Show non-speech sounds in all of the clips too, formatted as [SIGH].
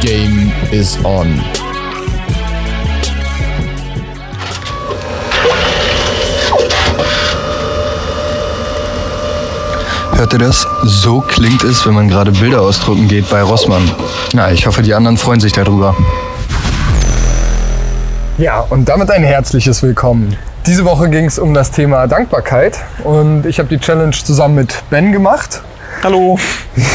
Game is on. Hört ihr das? So klingt es, wenn man gerade Bilder ausdrucken geht bei Rossmann. Na, ich hoffe, die anderen freuen sich darüber. Ja, und damit ein herzliches Willkommen. Diese Woche ging es um das Thema Dankbarkeit und ich habe die Challenge zusammen mit Ben gemacht. Hallo. [LAUGHS]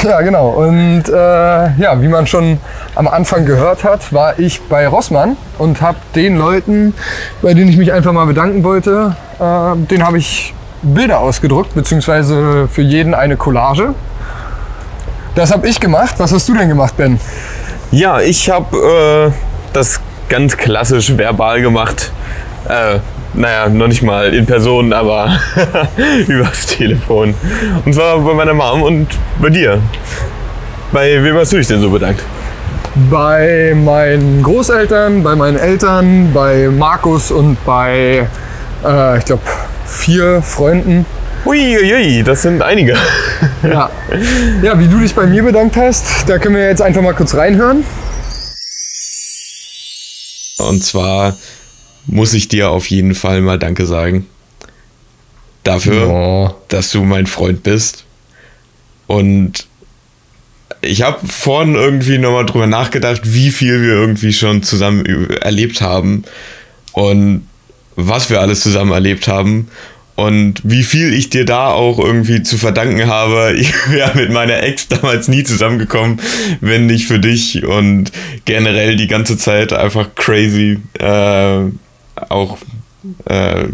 Ja, genau. Und äh, ja, wie man schon am Anfang gehört hat, war ich bei Rossmann und habe den Leuten, bei denen ich mich einfach mal bedanken wollte, äh, den habe ich Bilder ausgedruckt, beziehungsweise für jeden eine Collage. Das habe ich gemacht. Was hast du denn gemacht, Ben? Ja, ich habe äh, das ganz klassisch verbal gemacht. Äh, naja, noch nicht mal in Person, aber [LAUGHS] übers Telefon. Und zwar bei meiner Mom und bei dir. Bei wem hast du dich denn so bedankt? Bei meinen Großeltern, bei meinen Eltern, bei Markus und bei, äh, ich glaube, vier Freunden. Uiuiui, das sind einige. Ja. ja, wie du dich bei mir bedankt hast, da können wir jetzt einfach mal kurz reinhören. Und zwar muss ich dir auf jeden Fall mal Danke sagen. Dafür, Oh. dass du mein Freund bist. Und ich habe vorhin irgendwie nochmal drüber nachgedacht, wie viel wir irgendwie schon zusammen erlebt haben und was wir alles zusammen erlebt haben und wie viel ich dir da auch irgendwie zu verdanken habe. [LAUGHS] Ich wäre mit meiner Ex damals nie zusammengekommen, wenn nicht für dich und generell die ganze Zeit einfach crazy. Äh, auch äh,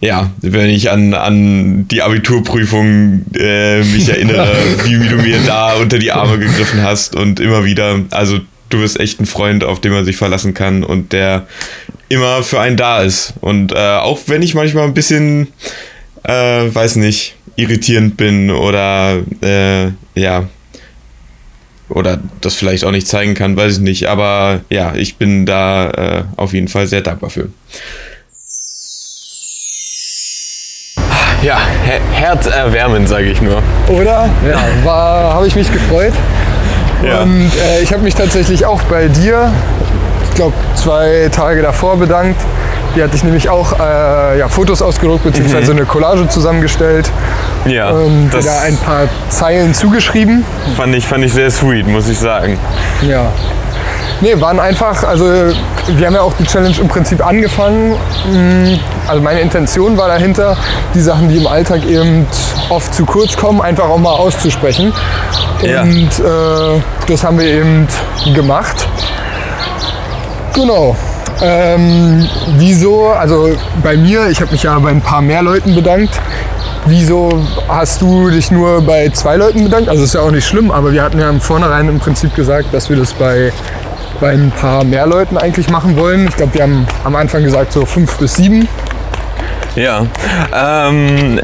ja, wenn ich an, an die Abiturprüfung äh, mich erinnere, [LAUGHS] wie, wie du mir da unter die Arme gegriffen hast und immer wieder, also du bist echt ein Freund, auf den man sich verlassen kann und der immer für einen da ist. Und äh, auch wenn ich manchmal ein bisschen, äh, weiß nicht, irritierend bin oder äh, ja, oder das vielleicht auch nicht zeigen kann, weiß ich nicht. Aber ja, ich bin da äh, auf jeden Fall sehr dankbar für. Ja, her herzerwärmend, sage ich nur. Oder? Ja, war, habe ich mich gefreut. Ja. Und äh, ich habe mich tatsächlich auch bei dir, ich glaube zwei Tage davor bedankt. Die hatte ich nämlich auch äh, ja, Fotos ausgedruckt bzw. eine Collage zusammengestellt Ja, und das da ein paar Zeilen zugeschrieben. fand ich, fand ich sehr sweet, muss ich sagen. Ja. Nee, waren einfach, also wir haben ja auch die Challenge im Prinzip angefangen. Mm, Also meine Intention war dahinter, die Sachen, die im Alltag eben oft zu kurz kommen, einfach auch mal auszusprechen. Ja. Und äh, das haben wir eben gemacht. Genau. Ähm, wieso, also bei mir, ich habe mich ja bei ein paar mehr Leuten bedankt. Wieso hast du dich nur bei zwei Leuten bedankt? Also ist ja auch nicht schlimm, aber wir hatten ja im Vornherein im Prinzip gesagt, dass wir das bei, bei ein paar mehr Leuten eigentlich machen wollen. Ich glaube, wir haben am Anfang gesagt so fünf bis sieben. Ja, ähm,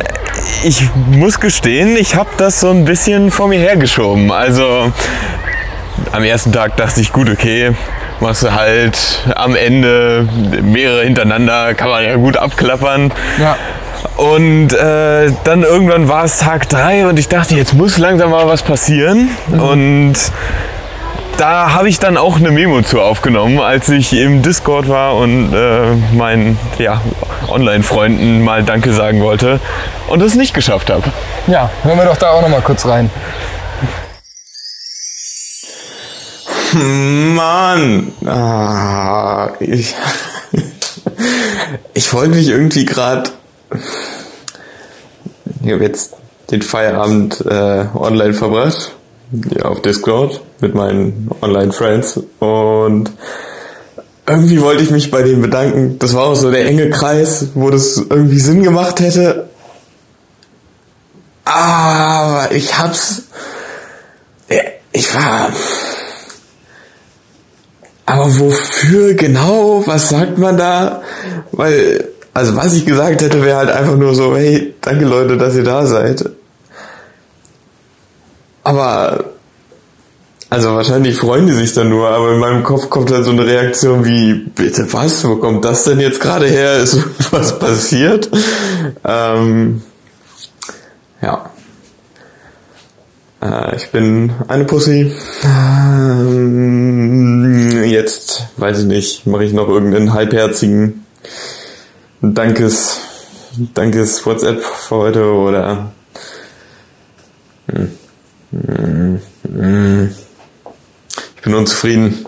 ich muss gestehen, ich habe das so ein bisschen vor mir hergeschoben. Also am ersten Tag dachte ich, gut, okay, machst du halt am Ende mehrere hintereinander, kann man ja gut abklappern. Ja. Und äh, dann irgendwann war es Tag drei und ich dachte, jetzt muss langsam mal was passieren. Und da habe ich dann auch eine Memo zu aufgenommen, als ich im Discord war und äh, meinen ja, Online-Freunden mal Danke sagen wollte und es nicht geschafft habe. Ja, hören wir doch da auch noch mal kurz rein. [LAUGHS] Mann, ah, ich, [LAUGHS] ich wollte mich irgendwie gerade. Ich habe jetzt den Feierabend äh, online verbracht, ja, auf Discord mit meinen Online-Friends und irgendwie wollte ich mich bei denen bedanken. Das war auch so der enge Kreis, wo das irgendwie Sinn gemacht hätte. Aber ich hab's. Ich war. Aber wofür genau? Was sagt man da? Weil, also was ich gesagt hätte, wäre halt einfach nur so, hey, danke Leute, dass ihr da seid. Aber, also wahrscheinlich freuen die sich dann nur, aber in meinem Kopf kommt dann so eine Reaktion wie, bitte was? Wo kommt das denn jetzt gerade her? Ist [LAUGHS] was passiert? Ähm, ja. Äh, ich bin eine Pussy. Ähm, jetzt, weiß ich nicht, mache ich noch irgendeinen halbherzigen Dankes, Dankes WhatsApp für heute oder hm, hm, ich bin unzufrieden.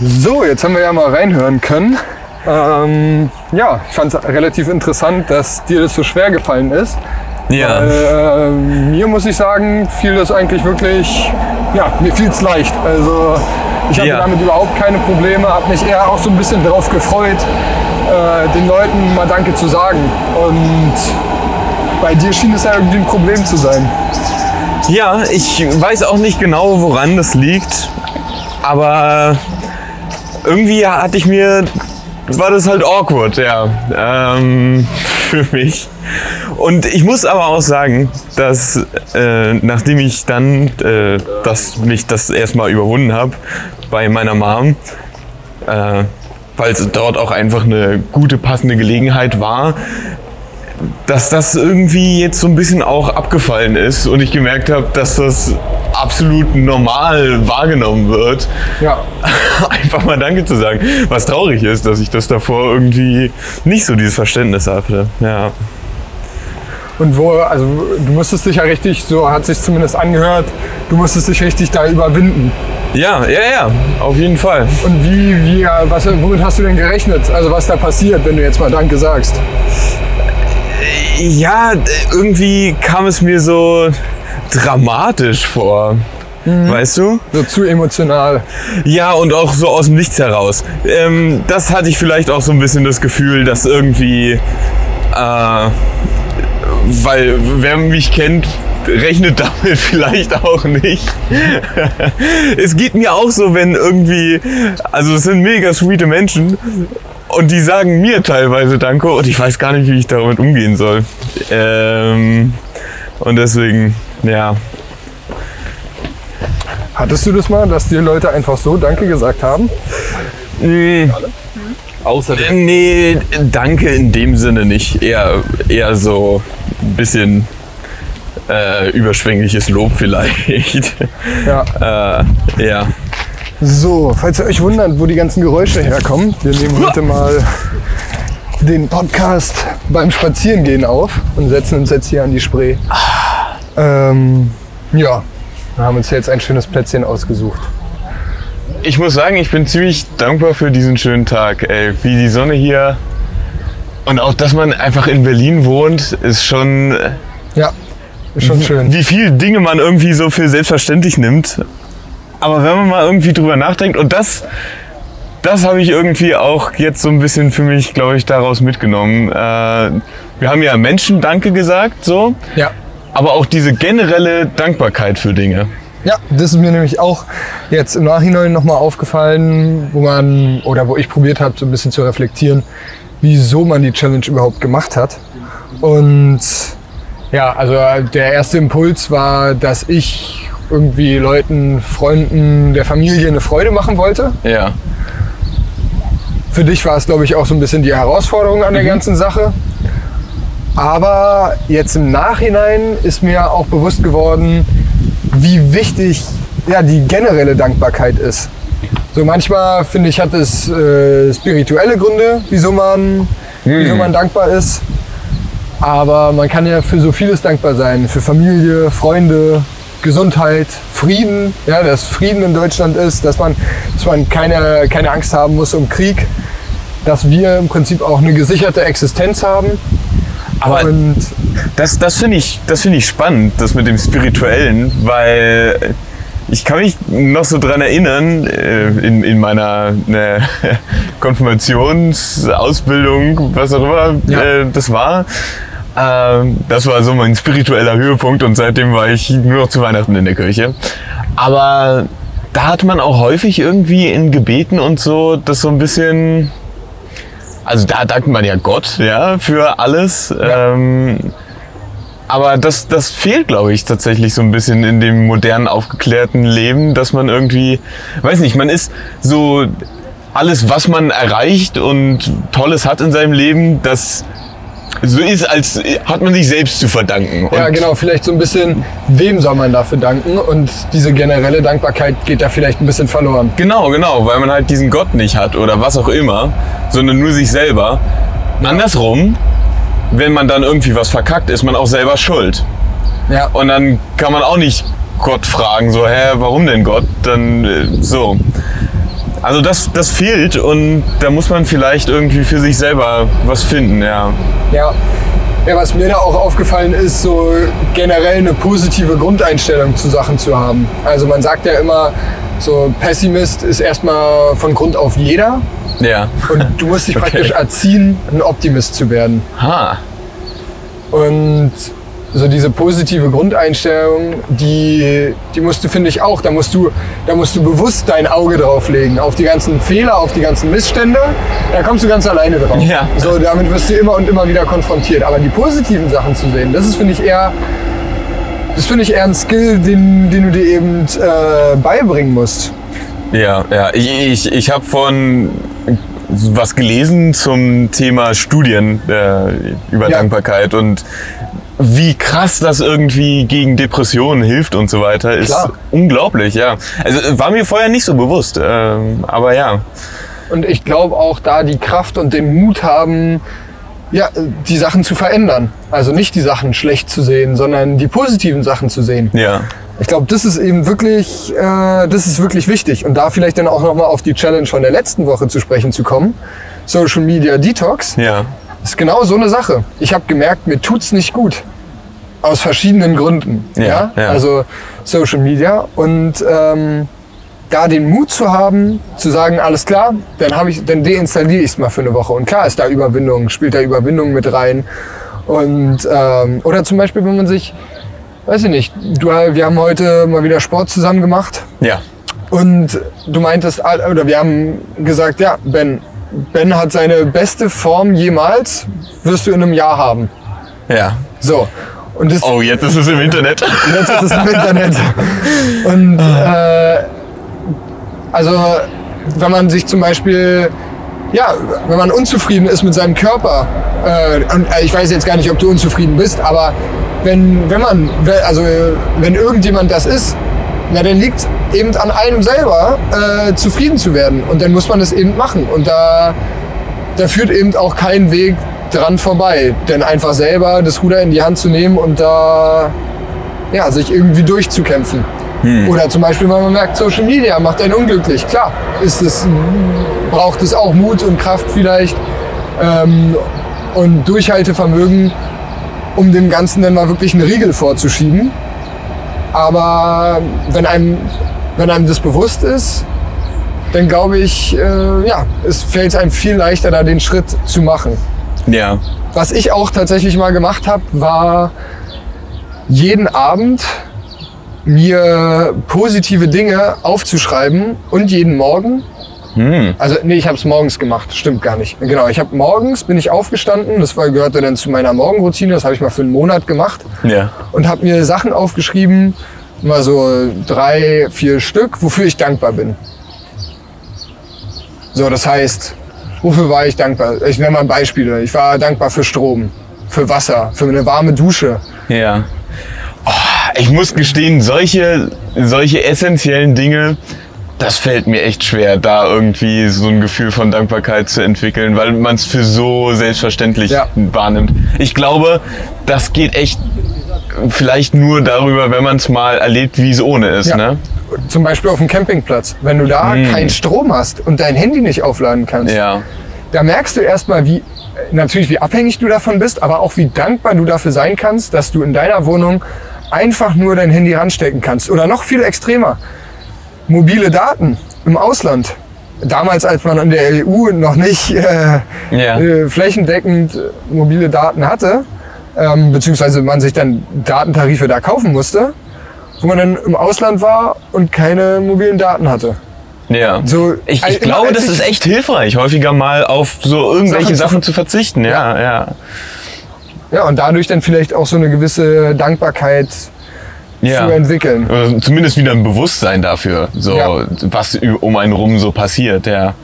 So, jetzt haben wir ja mal reinhören können. Ähm, ja, ich fand es relativ interessant, dass dir das so schwer gefallen ist. Ja. Weil, äh, mir muss ich sagen, fiel das eigentlich wirklich, ja, mir fiel es leicht. Also ich hatte Ja. damit überhaupt keine Probleme, habe mich eher auch so ein bisschen darauf gefreut, äh, den Leuten mal Danke zu sagen. Und bei dir schien es ja irgendwie ein Problem zu sein. Ja, ich weiß auch nicht genau, woran das liegt, aber irgendwie hatte ich mir, war das halt awkward, ja, ähm, für mich. Und ich muss aber auch sagen, dass äh, nachdem ich dann äh, das, mich das erstmal überwunden habe bei meiner Mom, äh, weil es dort auch einfach eine gute, passende Gelegenheit war, dass das irgendwie jetzt so ein bisschen auch abgefallen ist und ich gemerkt habe, dass das absolut normal wahrgenommen wird. Ja. [LAUGHS] Einfach mal Danke zu sagen. Was traurig ist, dass ich das davor irgendwie nicht so dieses Verständnis hatte. Ja. Und wo, also du musstest dich ja richtig, so hat sich zumindest angehört, du musstest dich richtig da überwinden. Ja, ja, ja, auf jeden Fall. Und wie, wie, was, womit hast du denn gerechnet? Also was da passiert, wenn du jetzt mal Danke sagst? Ja, irgendwie kam es mir so dramatisch vor. Weißt du? So zu emotional. Ja, und auch so aus dem Nichts heraus. Ähm, das hatte ich vielleicht auch so ein bisschen das Gefühl, dass irgendwie, äh, weil wer mich kennt, rechnet [LAUGHS] damit vielleicht auch nicht. [LAUGHS] es geht mir auch so, wenn irgendwie, also es sind mega sweete Menschen und die sagen mir teilweise Danke und ich weiß gar nicht, wie ich damit umgehen soll. Ähm, und deswegen, ja. Hattest du das mal, dass dir Leute einfach so Danke gesagt haben? Mm. Außer Nee, danke in dem Sinne nicht. Eher, eher so ein bisschen äh, überschwängliches Lob vielleicht. Ja. [LAUGHS] äh, ja. So, falls ihr euch wundert, wo die ganzen Geräusche herkommen, wir nehmen heute mal den Podcast beim Spazierengehen auf und setzen uns jetzt hier an die Spree. Ähm, ja, wir haben uns jetzt ein schönes Plätzchen ausgesucht. Ich muss sagen, ich bin ziemlich dankbar für diesen schönen Tag. Ey, wie die Sonne hier. Und auch, dass man einfach in Berlin wohnt, ist schon, äh, Ja, ist schon schön. wie viele Dinge man irgendwie so für selbstverständlich nimmt. Aber wenn man mal irgendwie drüber nachdenkt, und das, das habe ich irgendwie auch jetzt so ein bisschen für mich, glaube ich, daraus mitgenommen. Äh, wir haben ja Menschen Danke gesagt, so, Ja. aber auch diese generelle Dankbarkeit für Dinge. Ja, das ist mir nämlich auch jetzt im Nachhinein nochmal aufgefallen, wo man oder wo ich probiert habe, so ein bisschen zu reflektieren, wieso man die Challenge überhaupt gemacht hat. Und ja, also der erste Impuls war, dass ich irgendwie Leuten, Freunden, der Familie eine Freude machen wollte. Ja. Für dich war es, glaube ich, auch so ein bisschen die Herausforderung an der ganzen Sache. Aber jetzt im Nachhinein ist mir auch bewusst geworden, wie wichtig ja, die generelle Dankbarkeit ist. So manchmal finde ich, hat es äh, spirituelle Gründe, wieso man, wieso man dankbar ist. Aber man kann ja für so vieles dankbar sein. Für Familie, Freunde, Gesundheit, Frieden. Ja, dass Frieden in Deutschland ist, dass man, dass man keine, keine Angst haben muss um Krieg. Dass wir im Prinzip auch eine gesicherte Existenz haben. Aber Und Das, das finde ich, das finde ich spannend, das mit dem Spirituellen, weil ich kann mich noch so dran erinnern, äh, in, in meiner äh, [LAUGHS] Konfirmationsausbildung, was auch immer Ja. äh, das war. Ähm, das war so mein spiritueller Höhepunkt und seitdem war ich nur noch zu Weihnachten in der Kirche. Aber da hat man auch häufig irgendwie in Gebeten und so das so ein bisschen also da dankt man ja Gott, ja, für alles. Ähm, aber das, das fehlt, glaube ich, tatsächlich so ein bisschen in dem modernen, aufgeklärten Leben, dass man irgendwie, weiß nicht, man ist so alles, was man erreicht und Tolles hat in seinem Leben, das so ist, als hat man sich selbst zu verdanken. Ja, Und genau, vielleicht so ein bisschen, wem soll man dafür danken? Und diese generelle Dankbarkeit geht da vielleicht ein bisschen verloren. Genau, genau, weil man halt diesen Gott nicht hat oder was auch immer, sondern nur sich selber. Andersrum, wenn man dann irgendwie was verkackt, ist man auch selber schuld. Ja. Und dann kann man auch nicht Gott fragen, so, hä, warum denn Gott? Dann äh, so. Also das, das fehlt und da muss man vielleicht irgendwie für sich selber was finden, ja. Ja. Ja, was mir da auch aufgefallen ist, so generell eine positive Grundeinstellung zu Sachen zu haben. Also man sagt ja immer, so Pessimist ist erstmal von Grund auf jeder Ja. und du musst dich [LAUGHS] Okay. praktisch erziehen, ein Optimist zu werden. Ha. Und so diese positive Grundeinstellung, die, die musst du, finde ich, auch. Da musst, du, da musst du bewusst dein Auge drauf legen. Auf die ganzen Fehler, auf die ganzen Missstände. Da kommst du ganz alleine drauf. Ja. So, damit wirst du immer und immer wieder konfrontiert. Aber die positiven Sachen zu sehen, das ist, finde ich, eher. Das finde ich eher ein Skill, den, den du dir eben äh, beibringen musst. Ja, ja. Ich, ich, ich habe von was gelesen zum Thema Studien äh, über Ja. Dankbarkeit und wie krass das irgendwie gegen Depressionen hilft und so weiter, ist Klar. unglaublich, ja. Also äh, war mir vorher nicht so bewusst, ähm, aber ja. Und ich glaube auch da die Kraft und den Mut haben, ja, die Sachen zu verändern. Also nicht die Sachen schlecht zu sehen, sondern die positiven Sachen zu sehen. Ja. Ich glaube, das ist eben wirklich, äh, das ist wirklich wichtig. Und da vielleicht dann auch nochmal auf die Challenge von der letzten Woche zu sprechen zu kommen. Social Media Detox Ja. Ist genau so eine Sache. Ich habe gemerkt, mir tut's nicht gut. Aus verschiedenen Gründen. Ja, ja. Also Social Media. Und ähm, da den Mut zu haben, zu sagen, alles klar, dann, hab ich, dann deinstalliere ich es mal für eine Woche. Und klar ist da Überwindung, spielt da Überwindung mit rein. Und, ähm, oder zum Beispiel, wenn man sich, weiß ich nicht, du, wir haben heute mal wieder Sport zusammen gemacht. Ja. Und du meintest, oder wir haben gesagt, ja, Ben, Ben hat seine beste Form jemals, wirst du in einem Jahr haben. Ja. So. Und das, Oh, jetzt ist es im Internet. jetzt ist es im Internet. [LAUGHS] Und äh, also, wenn man sich zum Beispiel, ja, wenn man unzufrieden ist mit seinem Körper, äh, und äh, ich weiß jetzt gar nicht, ob du unzufrieden bist, aber wenn, wenn man, also wenn irgendjemand das ist, na, dann liegt es eben an einem selber, äh, zufrieden zu werden. Und dann muss man es eben machen. Und da, da führt eben auch kein Weg dran vorbei. Denn einfach selber das Ruder in die Hand zu nehmen und da ja, sich irgendwie durchzukämpfen. Oder zum Beispiel, wenn man merkt, Social Media macht einen unglücklich. Klar, ist es, braucht es auch Mut und Kraft vielleicht ähm, und Durchhaltevermögen, um dem Ganzen dann mal wirklich einen Riegel vorzuschieben. Aber wenn einem, wenn einem das bewusst ist, dann glaube ich, äh, ja, es fällt einem viel leichter, da den Schritt zu machen. Ja. Was ich auch tatsächlich mal gemacht habe, war jeden Abend mir positive Dinge aufzuschreiben und jeden Morgen. Also nee, ich habe es morgens gemacht, stimmt gar nicht. Genau, ich habe morgens bin ich aufgestanden, das war, gehörte dann zu meiner Morgenroutine, das habe ich mal für einen Monat gemacht Ja. und habe mir Sachen aufgeschrieben, mal so drei, vier Stück, wofür ich dankbar bin. So, das heißt, wofür war ich dankbar? Ich nenne mal Beispiele. Ich war dankbar für Strom, für Wasser, für eine warme Dusche. Ja. Oh, ich muss gestehen, solche, solche essentiellen Dinge, das fällt mir echt schwer, da irgendwie so ein Gefühl von Dankbarkeit zu entwickeln, weil man es für so selbstverständlich Ja. wahrnimmt. Ich glaube, das geht echt vielleicht nur darüber, wenn man es mal erlebt, wie es ohne ist. Ja. Ne? Zum Beispiel auf dem Campingplatz. Wenn du da keinen Strom hast und dein Handy nicht aufladen kannst, Ja. da merkst du erstmal, wie natürlich wie abhängig du davon bist, aber auch wie dankbar du dafür sein kannst, dass du in deiner Wohnung einfach nur dein Handy ranstecken kannst. Oder noch viel extremer, mobile Daten im Ausland. Damals, als man in der EU noch nicht äh, Ja. äh, flächendeckend äh, mobile Daten hatte, ähm, beziehungsweise man sich dann Datentarife da kaufen musste, wo man dann im Ausland war und keine mobilen Daten hatte. Ja. So, ich ich immer glaube, das ich- ist echt hilfreich, häufiger mal auf so irgendwelche Sachen zu Sachen zu verzichten. Ja, ja. Ja, und dadurch dann vielleicht auch so eine gewisse Dankbarkeit ja. zu entwickeln. Oder zumindest wieder ein Bewusstsein dafür, so Ja. was um einen rum so passiert, ja.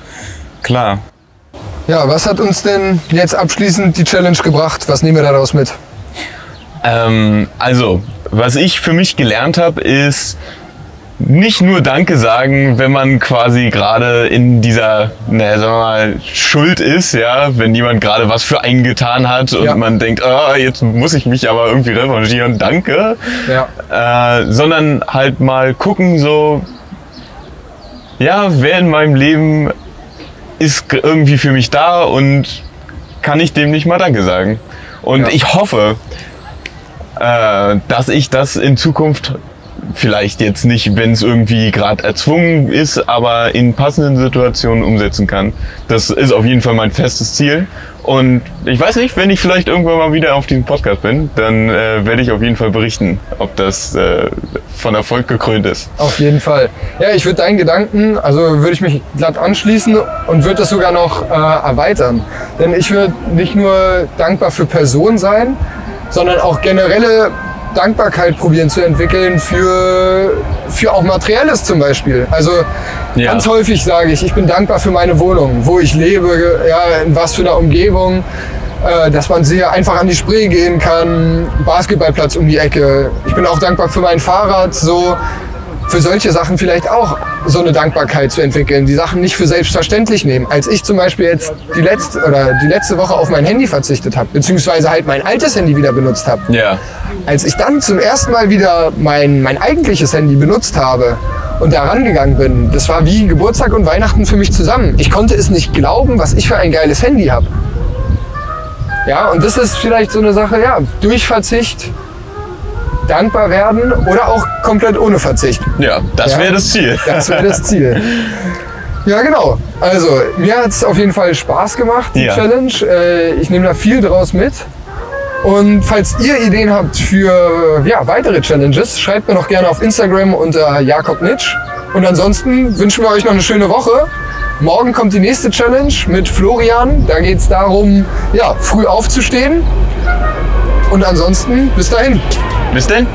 Klar. Ja, was hat uns denn jetzt abschließend die Challenge gebracht? Was nehmen wir daraus mit? Ähm, also, was ich für mich gelernt habe, ist nicht nur Danke sagen, wenn man quasi gerade in dieser, naja, sagen wir mal, Schuld ist, ja, wenn jemand gerade was für einen getan hat und Ja. man denkt, ah, jetzt muss ich mich aber irgendwie revanchieren, danke. Ja. Äh, sondern halt mal gucken, so, ja, wer in meinem Leben ist irgendwie für mich da und kann ich dem nicht mal Danke sagen. Und Ja. ich hoffe, äh, dass ich das in Zukunft vielleicht jetzt nicht, wenn es irgendwie gerade erzwungen ist, aber in passenden Situationen umsetzen kann. Das ist auf jeden Fall mein festes Ziel. Und ich weiß nicht, wenn ich vielleicht irgendwann mal wieder auf diesem Podcast bin, dann äh, werde ich auf jeden Fall berichten, ob das äh, von Erfolg gekrönt ist. Auf jeden Fall. Ja, ich würde deinen Gedanken, also würde ich mich glatt anschließen und würde das sogar noch äh, erweitern. Denn ich würde nicht nur dankbar für Personen sein, sondern auch generelle Dankbarkeit probieren zu entwickeln für, für auch Materielles zum Beispiel. Also Ja. ganz häufig sage ich, ich bin dankbar für meine Wohnung, wo ich lebe, ja, in was für einer Umgebung, äh, dass man sehr einfach an die Spree gehen kann, Basketballplatz um die Ecke. Ich bin auch dankbar für mein Fahrrad, so für solche Sachen vielleicht auch so eine Dankbarkeit zu entwickeln, die Sachen nicht für selbstverständlich nehmen. Als ich zum Beispiel jetzt die letzte oder die letzte Woche auf mein Handy verzichtet habe, beziehungsweise halt mein altes Handy wieder benutzt habe, Ja. als ich dann zum ersten Mal wieder mein, mein eigentliches Handy benutzt habe und da rangegangen bin, das war wie Geburtstag und Weihnachten für mich zusammen. Ich konnte es nicht glauben, was ich für ein geiles Handy habe. Ja, und das ist vielleicht so eine Sache, ja, durch Verzicht dankbar werden oder auch komplett ohne Verzicht. Ja, das Ja. wäre das Ziel. Das wäre das Ziel. Ja, genau. Also, mir hat es auf jeden Fall Spaß gemacht, die Ja. Challenge. Äh, ich nehme da viel draus mit. Und falls ihr Ideen habt für ja, weitere Challenges, schreibt mir noch gerne auf Instagram unter Jakob Nitsch. Und ansonsten wünschen wir euch noch eine schöne Woche. Morgen kommt die nächste Challenge mit Florian. Da geht es darum, ja, früh aufzustehen. Und ansonsten bis dahin. Bis denn.